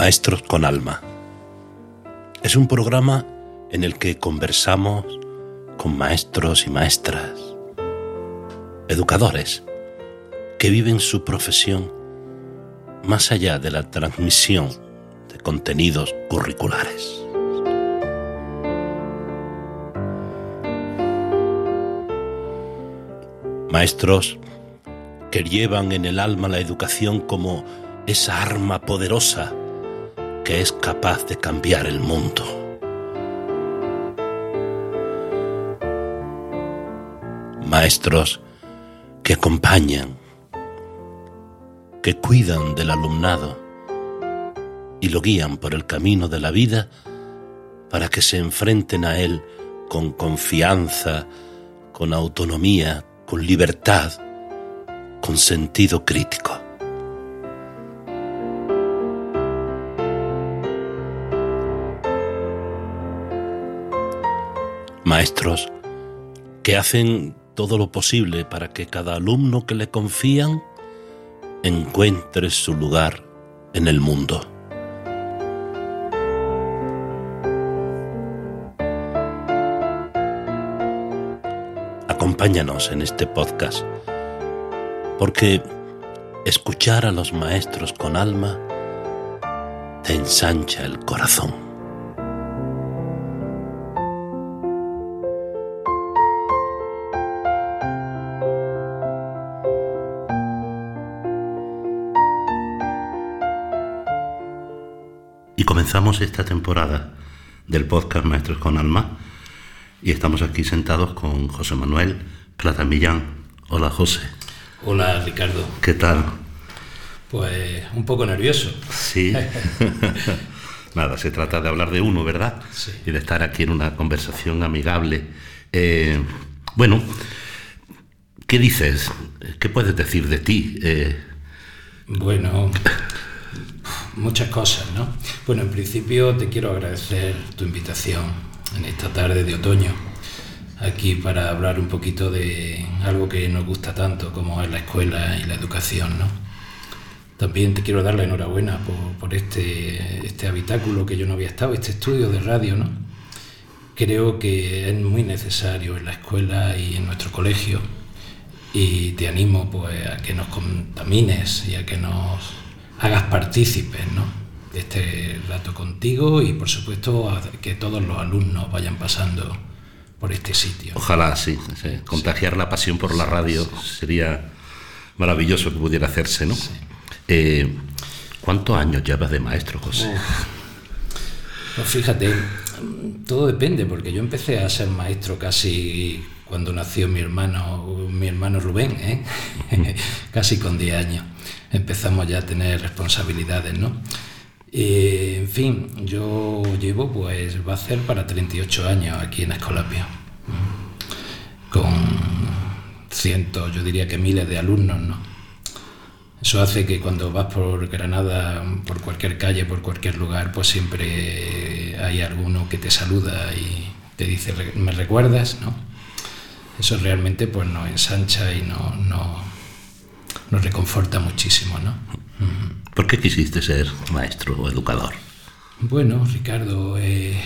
Maestros con Alma. Es un programa en el que conversamos con maestros y maestras, educadores, que viven su profesión más allá de la transmisión de contenidos curriculares. Maestros que llevan en el alma la educación como esa arma poderosa es capaz de cambiar el mundo. Maestros que acompañan, que cuidan del alumnado y lo guían por el camino de la vida para que se enfrenten a él con confianza, con autonomía, con libertad, con sentido crítico. Maestros que hacen todo lo posible para que cada alumno que le confían encuentre su lugar en el mundo. Acompáñanos en este podcast, porque escuchar a los maestros con alma te ensancha el corazón. Esta temporada del podcast Maestros con Alma y estamos aquí sentados con José Manuel Plata Millán. Hola José. Hola Ricardo. ¿Qué tal? Pues un poco nervioso. Sí. Nada, se trata de hablar de uno, ¿verdad? Sí. Y de estar aquí en una conversación amigable. Eh, bueno, ¿qué dices? ¿Qué puedes decir de ti? Eh, Bueno, muchas cosas, ¿no? Bueno, en principio te quiero agradecer tu invitación en esta tarde de otoño aquí para hablar un poquito de algo que nos gusta tanto como es la escuela y la educación, ¿no? También te quiero dar la enhorabuena por, por este, este habitáculo que yo no había estado, este estudio de radio, ¿no? Creo que es muy necesario en la escuela y en nuestro colegio y te animo pues a que nos contamines y a que nos hagas partícipes, ¿no? de este rato contigo y por supuesto que todos los alumnos vayan pasando por este sitio. ojalá, sí, sí, Contagiar la pasión por la radio sería maravilloso que pudiera hacerse, ¿no? Eh, ¿Cuántos años llevas de maestro, José? Pues fíjate, todo depende, porque yo empecé a ser maestro casi cuando nació mi hermano, mi hermano Rubén, ¿eh? casi con 10 años. Empezamos ya a tener responsabilidades, ¿no? Y, en fin, yo llevo, pues va a ser para 38 años aquí en Escolapio, con cientos, yo diría que miles de alumnos, ¿no? Eso hace que cuando vas por Granada, por cualquier calle, por cualquier lugar, pues siempre hay alguno que te saluda y te dice, ¿me recuerdas? ¿no? Eso realmente pues nos ensancha y no, no, nos reconforta muchísimo. ¿no? ¿Por qué quisiste ser maestro o educador? Bueno, Ricardo, eh,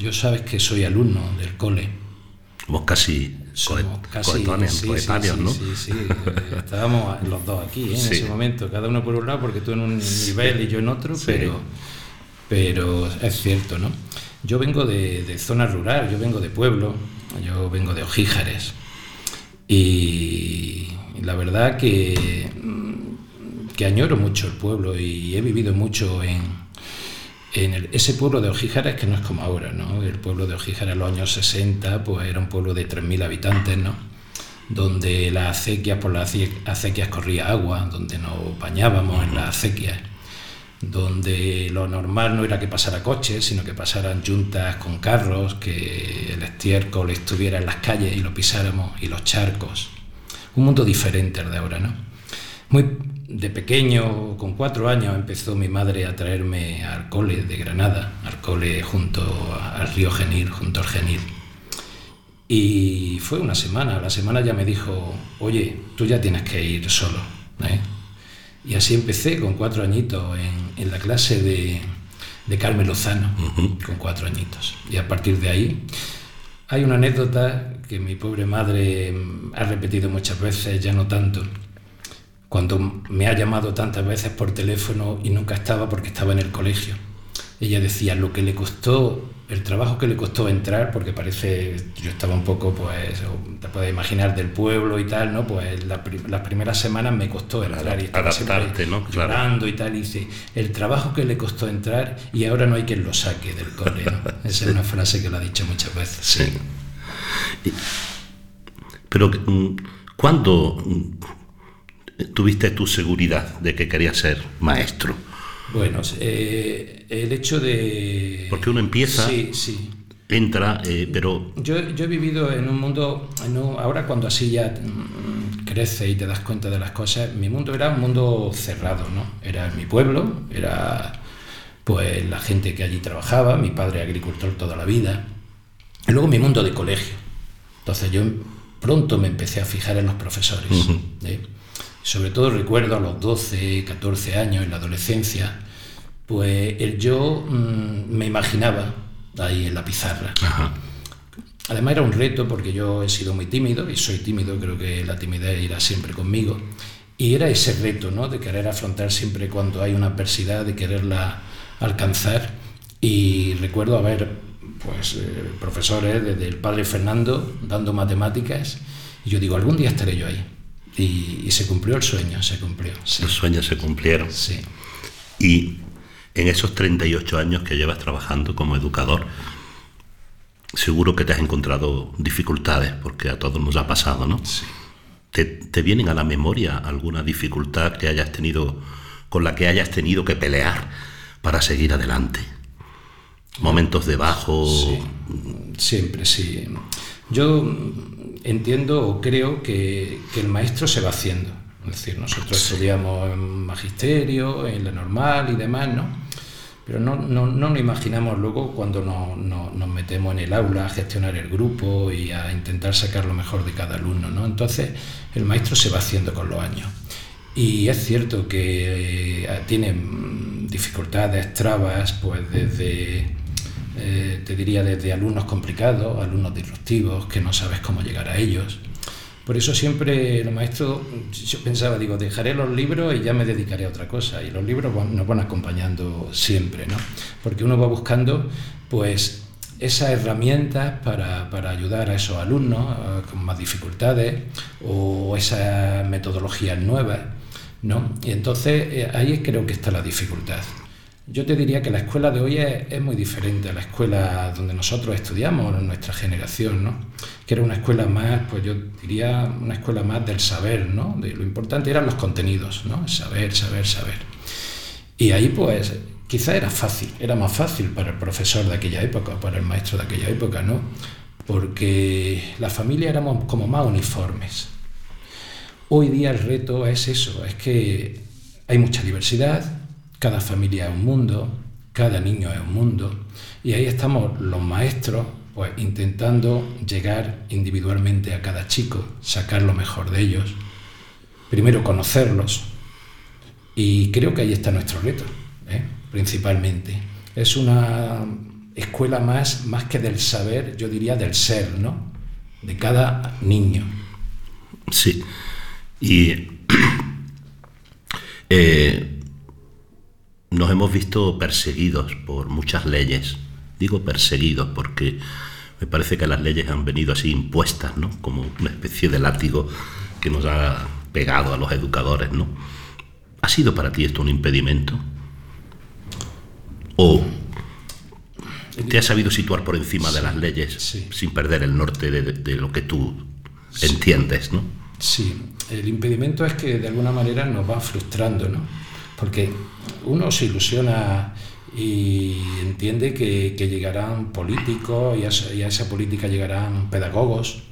yo sabes que soy alumno del cole. Vos casi, Somos coet- casi coetáneos, sí, coetáneos, sí, ¿no? Sí, sí, estábamos los dos aquí ¿eh? en Sí. ese momento, cada uno por un lado, porque tú en un nivel y yo en otro, pero, pero es cierto, ¿no? Yo vengo de, de zona rural, yo vengo de pueblo, yo vengo de Ojíjares, y la verdad que, mm, que añoro mucho el pueblo y he vivido mucho en, en el- ese pueblo de Ojíjares que no es como ahora, ¿no? El pueblo de Ojíjares en los años 60 pues era un pueblo de 3.000 habitantes, ¿no? Donde las acequias, por las ace- acequias corría agua, donde nos bañábamos en las acequias, donde lo normal no era que pasara coches, sino que pasaran juntas con carros, que el estiércol estuviera en las calles y lo pisáramos, y los charcos. Un mundo diferente al de ahora, ¿no? Muy de pequeño, con cuatro años, empezó mi madre a traerme al cole de Granada, al cole junto al río Genil, junto al Genil. Y fue una semana, la semana ya me dijo, oye, tú ya tienes que ir solo. ¿eh? Y así empecé con cuatro añitos en, en la clase de, de Carmen Lozano, con cuatro añitos. Y a partir de ahí hay una anécdota que mi pobre madre ha repetido muchas veces, ya no tanto, cuando me ha llamado tantas veces por teléfono y nunca estaba porque estaba en el colegio. Ella decía lo que le costó, el trabajo que le costó entrar, porque parece, yo estaba un poco, pues, te puedes imaginar, del pueblo y tal, ¿no? Pues las primeras semanas me costó entrar y estaba Adaptarte, ¿no? llorando y tal, y dice, el trabajo que le costó entrar y ahora no hay quien lo saque del cole, Esa es una frase que lo ha dicho muchas veces, sí. Pero, mm, ¿cuándo tuviste tu seguridad de que querías ser maestro? Bueno, eh, el hecho de... Porque uno empieza, sí, sí. entra, eh, pero... Yo, yo, he vivido en un mundo, ahora cuando así ya mm, crece y te das cuenta de las cosas, mi mundo era un mundo cerrado, ¿no? Era mi pueblo, era pues la gente que allí trabajaba, mi padre agricultor toda la vida, y luego mi mundo de colegio. Entonces yo pronto me empecé a fijar en los profesores. ¿eh? sobre todo recuerdo a los 12, 14 años, en la adolescencia, pues el yo mm, me imaginaba ahí en la pizarra. Además era un reto porque yo he sido muy tímido y soy tímido, creo que la timidez irá siempre conmigo. Y era ese reto, ¿no? De querer afrontar siempre cuando hay una adversidad, de quererla alcanzar. Y recuerdo haber, pues, eh, profesores, desde el padre Fernando, dando matemáticas. Y yo digo, algún día estaré yo ahí. Y, se cumplió el sueño, se cumplió. Los sueños se cumplieron. Sí. Y en esos 38 años que llevas trabajando como educador, seguro que te has encontrado dificultades, porque a todos nos ha pasado, ¿no? Sí. ¿Te, ¿Te, vienen a la memoria alguna dificultad que hayas tenido, con la que hayas tenido que pelear para seguir adelante? Momentos de bajo. Sí, siempre sí. Yo entiendo o creo que, el maestro se va haciendo. Es decir, nosotros estudiamos en magisterio, en la normal y demás, ¿no? Pero no, no, no nos imaginamos luego cuando nos metemos en el aula a gestionar el grupo y a intentar sacar lo mejor de cada alumno, ¿no? Entonces, el maestro se va haciendo con los años. Y es cierto que eh, tiene dificultades, trabas, pues desde eh, te diría desde alumnos complicados, alumnos disruptivos, que no sabes cómo llegar a ellos. Por eso siempre los maestros, yo pensaba, digo, dejaré los libros y ya me dedicaré a otra cosa. Y los libros nos van acompañando siempre, ¿no? Porque uno va buscando, pues, esas herramientas para, para ayudar a esos alumnos eh, con más dificultades o esas metodologías nuevas, ¿no? Y entonces eh, ahí creo que está la dificultad. Yo te diría que la escuela de hoy es, muy diferente a la escuela donde nosotros estudiamos, nuestra generación, ¿no? Que era una escuela más, pues yo diría, una escuela más del saber, ¿no? De lo importante eran los contenidos, ¿no? Saber, saber, saber. Y ahí, pues, quizá era fácil, era más fácil para el profesor de aquella época, para el maestro de aquella época, ¿no? Porque la familia éramos como más uniformes. Hoy día el reto es eso, es que hay mucha diversidad, cada familia es un mundo, cada niño es un mundo, y ahí estamos los maestros pues intentando llegar individualmente a cada chico, sacar lo mejor de ellos, primero conocerlos, y creo que ahí está nuestro reto, ¿eh? principalmente. Es una escuela más, más que del saber, yo diría del ser, ¿no? De cada niño. Sí. Y eh, nos hemos visto perseguidos por muchas leyes. Digo perseguidos porque me parece que las leyes han venido así impuestas, ¿no? Como una especie de látigo que nos ha pegado a los educadores, ¿no? ¿Ha sido para ti esto un impedimento? ¿O te has sabido situar por encima de las leyes sin perder el norte de, lo que tú entiendes, ¿no? Sí, el impedimento es que de alguna manera nos va frustrando, ¿no? Porque uno se ilusiona y entiende que, llegarán políticos y a, esa, política llegarán pedagogos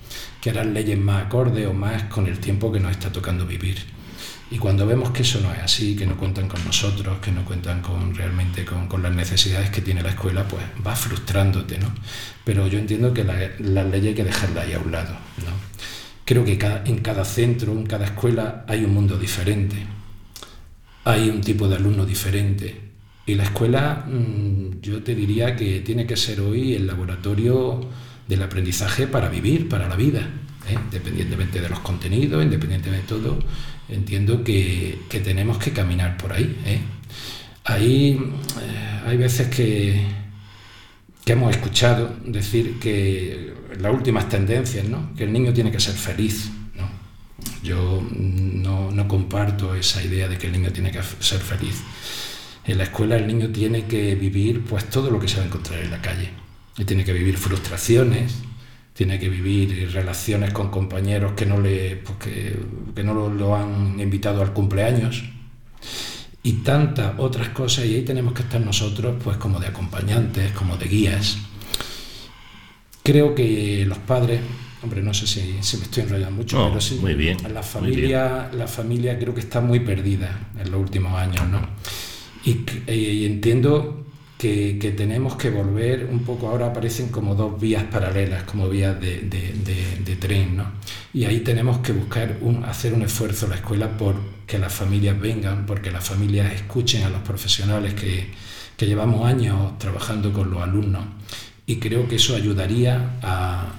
que harán leyes más acordes o más con el tiempo que nos está tocando vivir. Y cuando vemos que eso no es así, que no cuentan con nosotros, que no cuentan con realmente con, las necesidades que tiene la escuela, pues va frustrándote, ¿no? Pero yo entiendo que las la leyes hay que dejarlas ahí a un lado, ¿no? Creo que en cada centro, en cada escuela hay un mundo diferente hay un tipo de alumno diferente Y la escuela, mm, yo te diría que tiene que ser hoy el laboratorio del aprendizaje para vivir, para la vida, ¿eh? independientemente de los contenidos, independientemente de todo, entiendo que, tenemos que caminar por ahí. ¿eh? Eh, hay veces que, que hemos escuchado decir que las últimas tendencias, ¿no? que el niño tiene que ser feliz. Yo no, no comparto esa idea de que el niño tiene que ser feliz. En la escuela el niño tiene que vivir pues todo lo que se va a encontrar en la calle. Y tiene que vivir frustraciones, tiene que vivir relaciones con compañeros que no, le, pues que, no lo, han invitado al cumpleaños y tantas otras cosas y ahí tenemos que estar nosotros pues como de acompañantes, como de guías. Creo que los padres, hombre, no sé si, me estoy enrollando mucho, pero sí, muy bien, la familia, la familia creo que está muy perdida en los últimos años, ¿no? Y, entiendo que, tenemos que volver un poco, ahora aparecen como dos vías paralelas, como vías de, tren, ¿no? Y ahí tenemos que buscar un, hacer un esfuerzo en la escuela por que las familias vengan, porque las familias escuchen a los profesionales que, que llevamos años trabajando con los alumnos. Y creo que eso ayudaría a,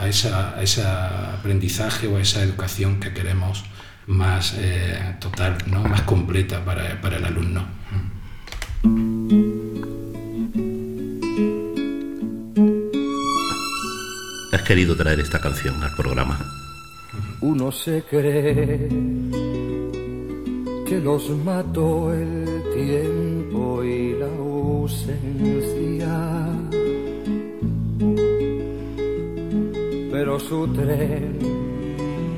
a, esa, a ese aprendizaje o a esa educación que queremos más eh, total, ¿no? más completa para, para el alumno. Has querido traer esta canción al programa. Uno se cree que los mató el tiempo y la ausencia, pero su tren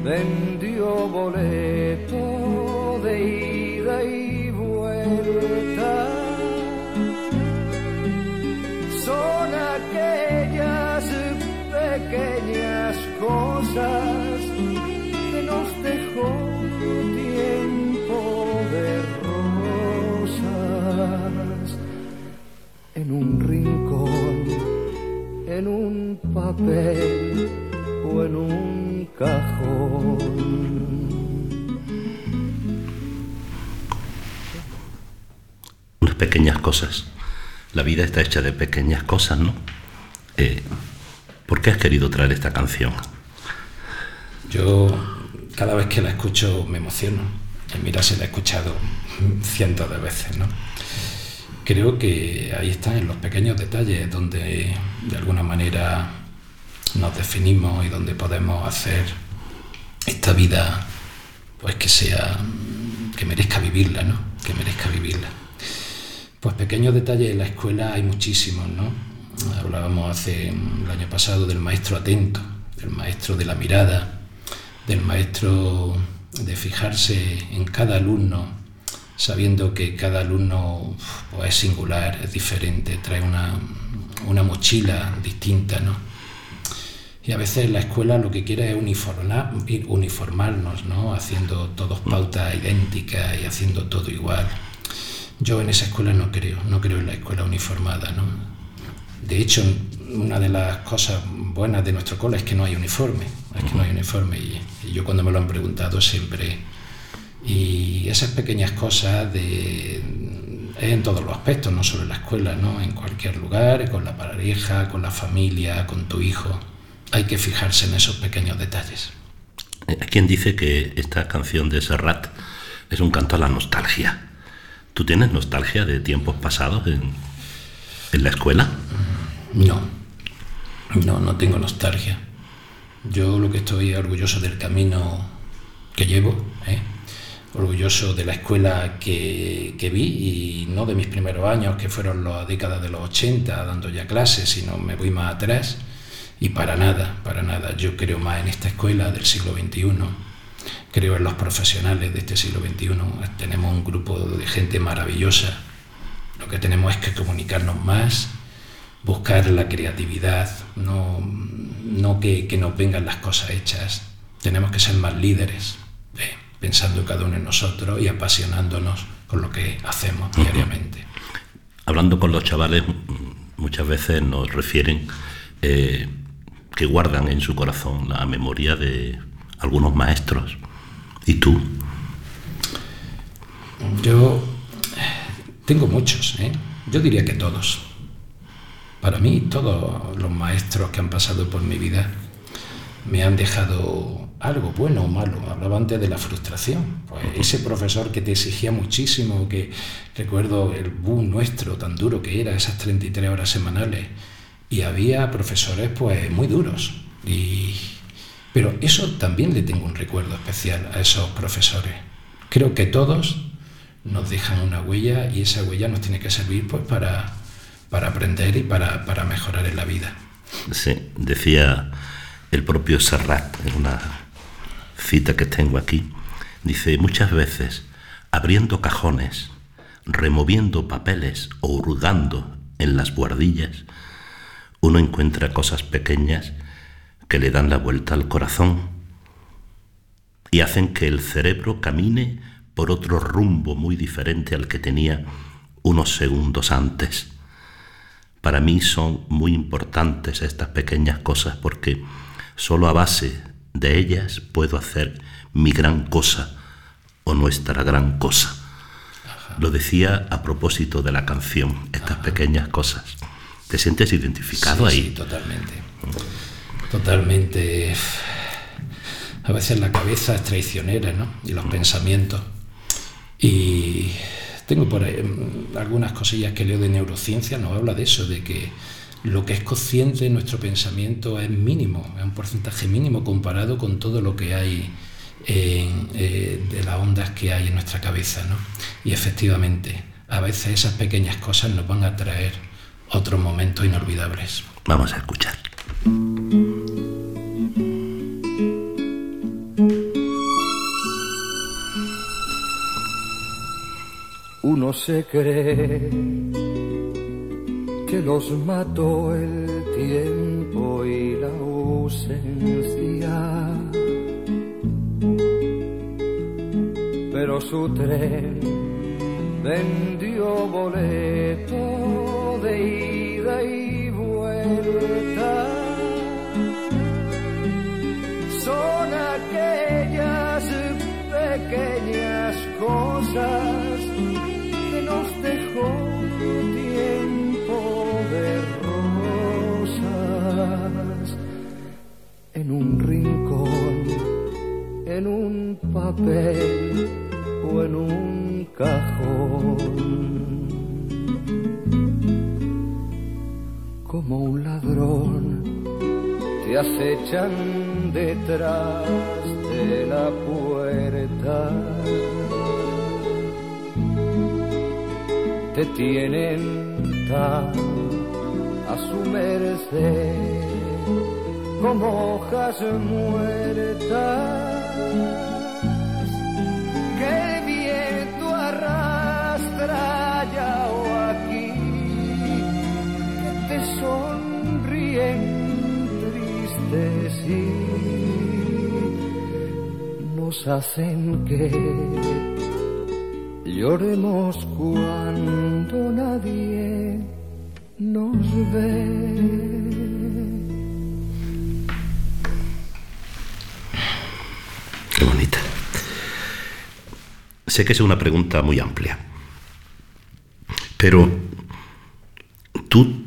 vendió boleto de ida y vuelta. Son aquellas pequeñas cosas que nos dejó tiempo de rosas en un rincón, en un papel en un cajón. Unas pequeñas cosas. La vida está hecha de pequeñas cosas, ¿no? Eh, ¿Por qué has querido traer esta canción? Yo cada vez que la escucho me emociono. Y mira, se la he escuchado cientos de veces, ¿no? Creo que ahí están en los pequeños detalles donde de alguna manera nos definimos y donde podemos hacer esta vida pues que sea que merezca vivirla, ¿no? Que merezca vivirla. Pues pequeños detalles en la escuela hay muchísimos, ¿no? Hablábamos hace el año pasado del maestro atento, del maestro de la mirada, del maestro de fijarse en cada alumno, sabiendo que cada alumno pues, es singular, es diferente, trae una, una mochila distinta, ¿no? Y a veces la escuela lo que quiere es uniformar, uniformarnos, ¿no? haciendo todos pautas idénticas y haciendo todo igual. Yo en esa escuela no creo, no creo en la escuela uniformada. ¿no? De hecho, una de las cosas buenas de nuestro cole es que no hay uniforme, es que no hay uniforme. Y, yo cuando me lo han preguntado siempre... Y esas pequeñas cosas de, en todos los aspectos, no solo en la escuela, ¿no? en cualquier lugar, con la pareja, con la familia, con tu hijo hay que fijarse en esos pequeños detalles. Hay quien dice que esta canción de Serrat es un canto a la nostalgia. ¿Tú tienes nostalgia de tiempos pasados en, la escuela? No, no, no tengo nostalgia. Yo lo que estoy orgulloso del camino que llevo, ¿eh? orgulloso de la escuela que, que, vi y no de mis primeros años, que fueron las décadas de los 80, dando ya clases, sino me voy más atrás y para nada, para nada. Yo creo más en esta escuela del siglo XXI. Creo en los profesionales de este siglo XXI. Tenemos un grupo de gente maravillosa. Lo que tenemos es que comunicarnos más, buscar la creatividad, no, no que, nos vengan las cosas hechas. Tenemos que ser más líderes, eh, pensando cada uno en nosotros y apasionándonos con lo que hacemos diariamente. Hablando con los chavales, muchas veces nos refieren eh, que guardan en su corazón la memoria de algunos maestros. ¿Y tú? Yo Tengo muchos, ¿eh? yo diría que todos. Para mí, todos los maestros que han pasado por mi vida me han dejado algo bueno o malo. Hablaba antes de la frustración. Pues ese profesor que te exigía muchísimo, que recuerdo el boom nuestro tan duro que era, esas 33 horas semanales. Y había profesores pues muy duros. Y... Pero eso también le tengo un recuerdo especial a esos profesores. Creo que todos nos dejan una huella y esa huella nos tiene que servir pues para, para aprender y para, para mejorar en la vida. Sí, decía el propio Serrat en una cita que tengo aquí, dice, muchas veces, abriendo cajones, removiendo papeles o hurgando en las guardillas, uno encuentra cosas pequeñas que le dan la vuelta al corazón y hacen que el cerebro camine por otro rumbo muy diferente al que tenía unos segundos antes. Para mí son muy importantes estas pequeñas cosas porque solo a base de ellas puedo hacer mi gran cosa o nuestra gran cosa. Lo decía a propósito de la canción, estas pequeñas cosas. ¿Te sientes identificado ahí? Sí, totalmente. Totalmente. A veces la cabeza es traicionera, ¿no? Y los pensamientos. Y tengo por ahí mm, algunas cosillas que leo de neurociencia, nos habla de eso, de que lo que es consciente en nuestro pensamiento es mínimo, es un porcentaje mínimo comparado con todo lo que hay eh, de las ondas que hay en nuestra cabeza. ¿no? Y efectivamente, a veces esas pequeñas cosas nos van a traer otros momentos inolvidables. Vamos a escuchar. Uno se cree que los mató el tiempo y la ausencia. Pero su tren vendió boleto de ida y vuelta. Son aquellas pequeñas cosas que nos dejó tiempo de rosas en un rincón, en un papel o en un cajón. Como un ladrón te acechan detrás de la puerta. Te tienen a su merced como hojas muertas nos hacen que Lloremos cuando nadie nos ve. Qué bonita. Sé que es una pregunta muy amplia, pero tú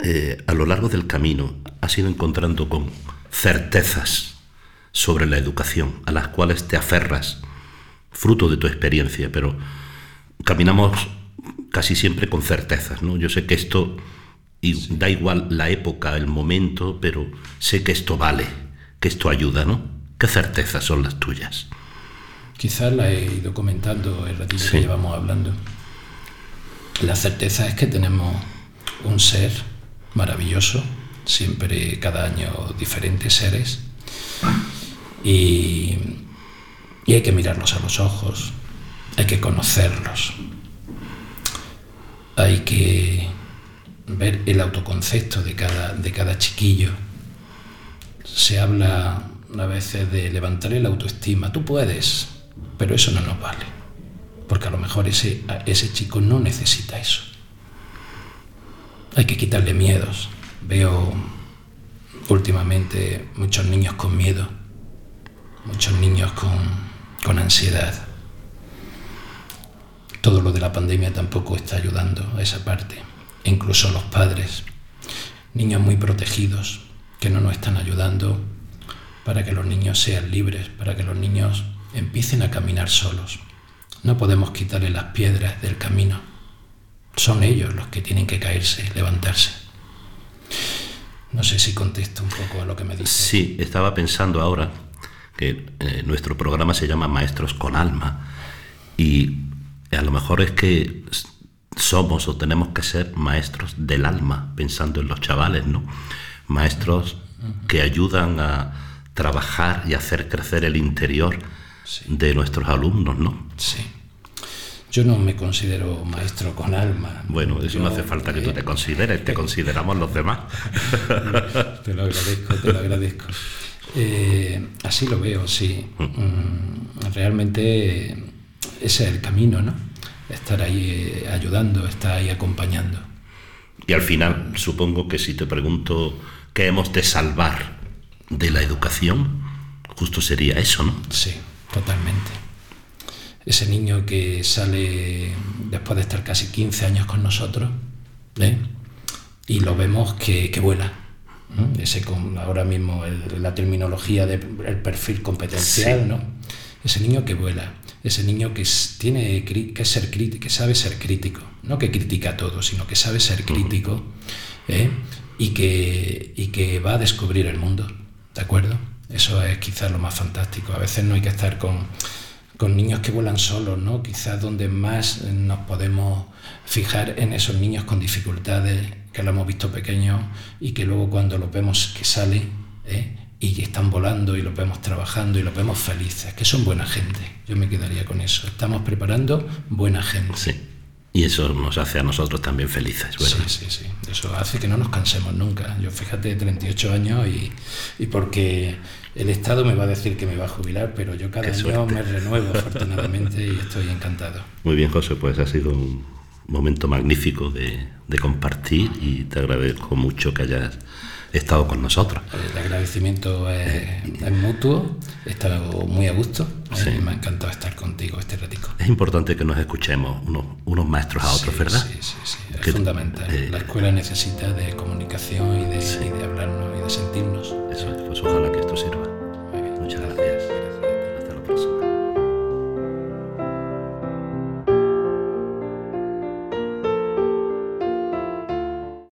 eh, a lo largo del camino has ido encontrando con certezas sobre la educación a las cuales te aferras fruto de tu experiencia, pero caminamos casi siempre con certezas, ¿no? Yo sé que esto, y da igual la época, el momento, pero sé que esto vale, que esto ayuda, ¿no? ¿Qué certezas son las tuyas? Quizás la he ido comentando el ratito que llevamos hablando. La certeza es que tenemos un ser maravilloso, siempre cada año diferentes seres, y y hay que mirarlos a los ojos, hay que conocerlos, hay que ver el autoconcepto de cada, de cada chiquillo. Se habla a veces de levantar el autoestima, tú puedes, pero eso no nos vale, porque a lo mejor ese, ese chico no necesita eso. Hay que quitarle miedos. Veo últimamente muchos niños con miedo, muchos niños con con ansiedad. todo lo de la pandemia tampoco está ayudando a esa parte. incluso los padres, niños muy protegidos, que no nos están ayudando para que los niños sean libres, para que los niños empiecen a caminar solos. No podemos quitarle las piedras del camino. Son ellos los que tienen que caerse, levantarse. No sé si contesto un poco a lo que me dice. Sí, estaba pensando ahora que eh, nuestro programa se llama Maestros con Alma y a lo mejor es que somos o tenemos que ser maestros del alma, pensando en los chavales, ¿no? Maestros que ayudan a trabajar y hacer crecer el interior de nuestros alumnos, ¿no? Sí. Yo no me considero maestro con alma. Bueno, eso no hace falta que tú te consideres, te consideramos los demás. te lo agradezco, te lo agradezco. Eh, así lo veo, sí. Mm. Realmente ese es el camino, ¿no? Estar ahí eh, ayudando, estar ahí acompañando. Y al final, supongo que si te pregunto qué hemos de salvar de la educación, justo sería eso, ¿no? Sí, totalmente ese niño que sale después de estar casi 15 años con nosotros, ¿eh? y lo vemos que, vuela. Ese ahora mismo la terminología del perfil competencial, ¿no? Ese niño que vuela, ese niño que tiene que ser crítico, que sabe ser crítico, no que critica todo, sino que sabe ser crítico ¿eh? y, que, y que va a descubrir el mundo, ¿de acuerdo? Eso es quizás lo más fantástico. A veces no hay que estar con con niños que vuelan solos, ¿no? Quizás donde más nos podemos fijar en esos niños con dificultades que lo hemos visto pequeños y que luego cuando los vemos que salen ¿eh? y están volando y los vemos trabajando y los vemos felices, que son buena gente. Yo me quedaría con eso. Estamos preparando buena gente. Y eso nos hace a nosotros también felices, Sí, sí, sí. Eso hace que no nos cansemos nunca. Yo fíjate, 38 años y, y porque el Estado me va a decir que me va a jubilar, pero yo cada año me renuevo afortunadamente y estoy encantado. Muy bien, José, pues ha sido un momento magnífico de, de compartir y te agradezco mucho que hayas estado con nosotros. El agradecimiento es, mutuo, he estado muy a gusto y me ha encantado estar contigo este ratico. Es importante que nos escuchemos unos, unos maestros a otros, ¿verdad? Sí, sí, sí, es fundamental. Eh, la escuela necesita de comunicación y de, y de hablarnos y de sentirnos. Eso es, pues ojalá que